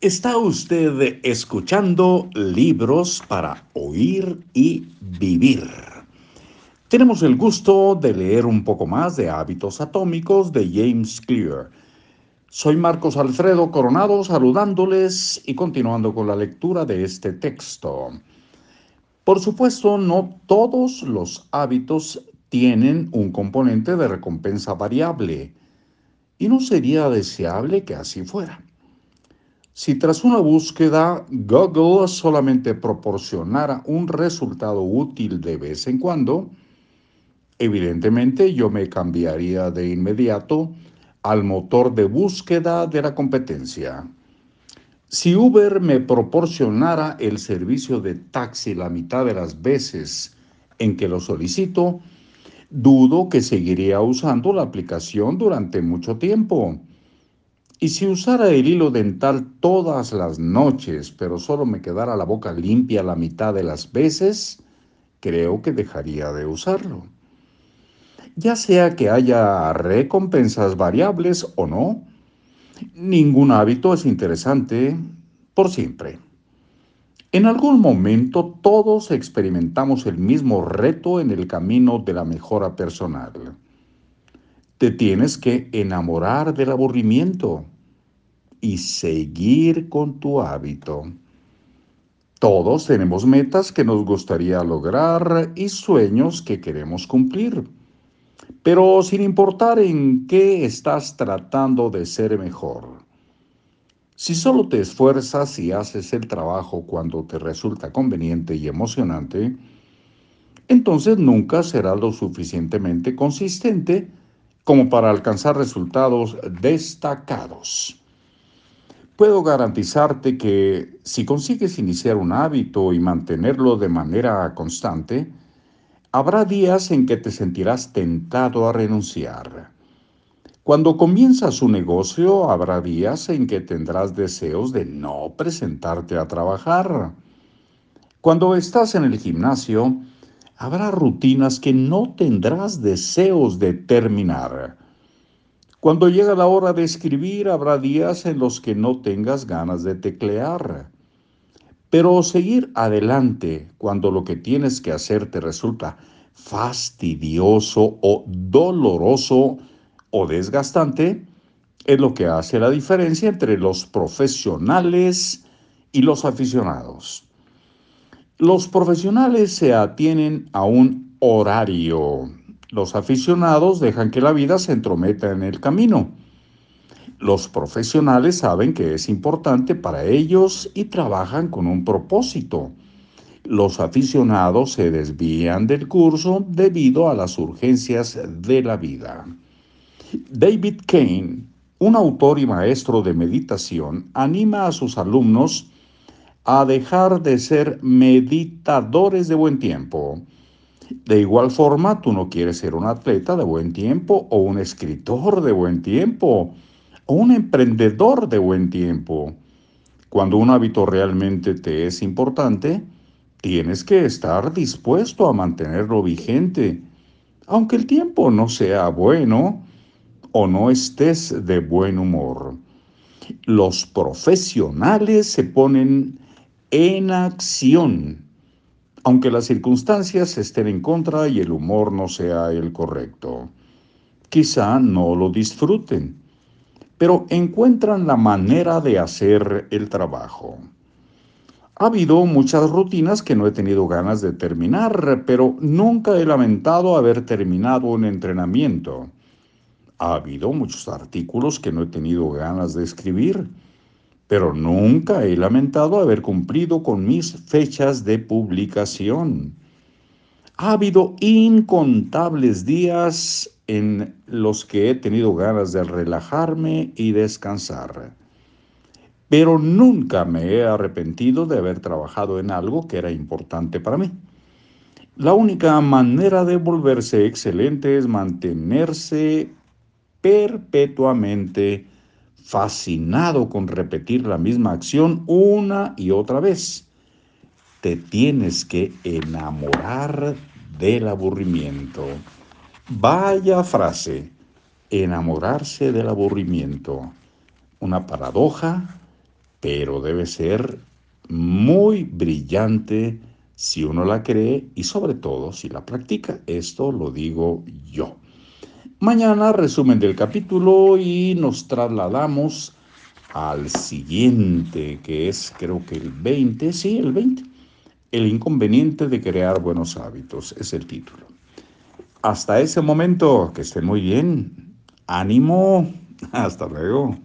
Está usted escuchando libros para oír y vivir. Tenemos el gusto de leer un poco más de Hábitos Atómicos de James Clear. Soy Marcos Alfredo Coronado saludándoles y continuando con la lectura de este texto. Por supuesto, no todos los hábitos tienen un componente de recompensa variable y no sería deseable que así fuera. Si tras una búsqueda Google solamente proporcionara un resultado útil de vez en cuando, evidentemente yo me cambiaría de inmediato al motor de búsqueda de la competencia. Si Uber me proporcionara el servicio de taxi la mitad de las veces en que lo solicito, dudo que seguiría usando la aplicación durante mucho tiempo. Y si usara el hilo dental todas las noches, pero solo me quedara la boca limpia la mitad de las veces, creo que dejaría de usarlo. Ya sea que haya recompensas variables o no, ningún hábito es interesante por siempre. En algún momento todos experimentamos el mismo reto en el camino de la mejora personal. Te tienes que enamorar del aburrimiento y seguir con tu hábito. Todos tenemos metas que nos gustaría lograr y sueños que queremos cumplir. Pero sin importar en qué estás tratando de ser mejor. Si solo te esfuerzas y haces el trabajo cuando te resulta conveniente y emocionante, entonces nunca serás lo suficientemente consistente como para alcanzar resultados destacados. Puedo garantizarte que si consigues iniciar un hábito y mantenerlo de manera constante, habrá días en que te sentirás tentado a renunciar. Cuando comienzas un negocio, habrá días en que tendrás deseos de no presentarte a trabajar. Cuando estás en el gimnasio, Habrá rutinas que no tendrás deseos de terminar. Cuando llega la hora de escribir, habrá días en los que no tengas ganas de teclear. Pero seguir adelante cuando lo que tienes que hacer te resulta fastidioso o doloroso o desgastante es lo que hace la diferencia entre los profesionales y los aficionados. Los profesionales se atienen a un horario. Los aficionados dejan que la vida se entrometa en el camino. Los profesionales saben que es importante para ellos y trabajan con un propósito. Los aficionados se desvían del curso debido a las urgencias de la vida. David Kane, un autor y maestro de meditación, anima a sus alumnos a dejar de ser meditadores de buen tiempo. De igual forma, tú no quieres ser un atleta de buen tiempo o un escritor de buen tiempo o un emprendedor de buen tiempo. Cuando un hábito realmente te es importante, tienes que estar dispuesto a mantenerlo vigente, aunque el tiempo no sea bueno o no estés de buen humor. Los profesionales se ponen en acción, aunque las circunstancias estén en contra y el humor no sea el correcto. Quizá no lo disfruten, pero encuentran la manera de hacer el trabajo. Ha habido muchas rutinas que no he tenido ganas de terminar, pero nunca he lamentado haber terminado un entrenamiento. Ha habido muchos artículos que no he tenido ganas de escribir, pero nunca he lamentado haber cumplido con mis fechas de publicación. Ha habido incontables días en los que he tenido ganas de relajarme y descansar. Pero nunca me he arrepentido de haber trabajado en algo que era importante para mí. La única manera de volverse excelente es mantenerse perpetuamente fascinado con repetir la misma acción una y otra vez. Te tienes que enamorar del aburrimiento. Vaya frase, enamorarse del aburrimiento. Una paradoja, pero debe ser muy brillante si uno la cree y sobre todo si la practica. Esto lo digo yo. Mañana resumen del capítulo y nos trasladamos al siguiente, que es creo que el 20, sí, el 20. El inconveniente de crear buenos hábitos es el título. Hasta ese momento, que estén muy bien. Ánimo. Hasta luego.